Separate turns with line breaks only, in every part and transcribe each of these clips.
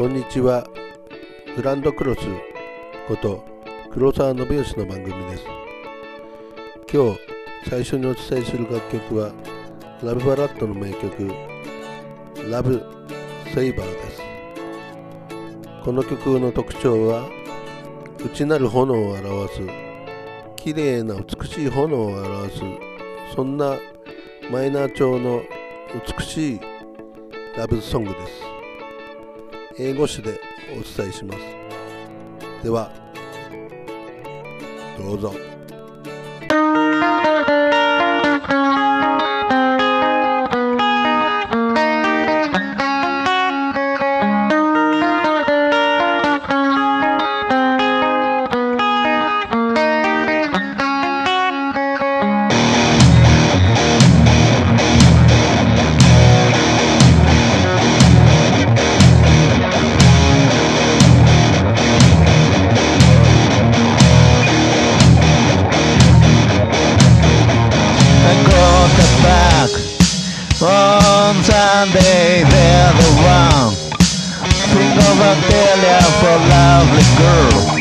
こんにちは。グランドクロスこと黒沢信義の番組です。今日最初にお伝えする楽曲はラブバラッドの名曲ラブセイバーです。この曲の特徴は内なる炎を表す綺麗な美しい炎を表すそんなマイナー調の美しいラブソングです。英語詞でお伝えします。ではどうぞ。
Sunday. They're the one. Think of a Delia for lovely girl.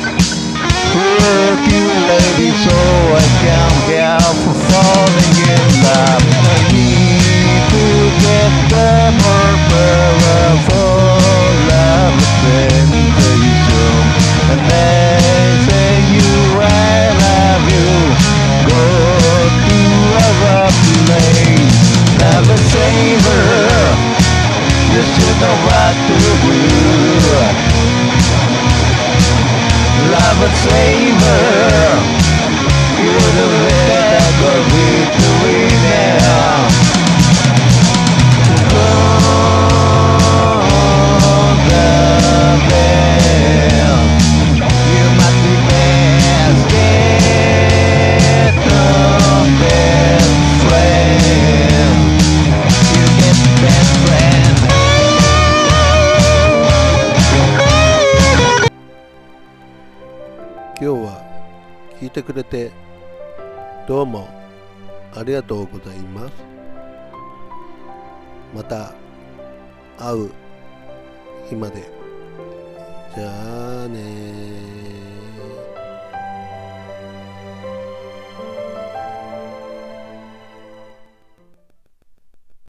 Love a flavor
今日は聞いてくれてどうもありがとうございます。また会う日まで。じゃあ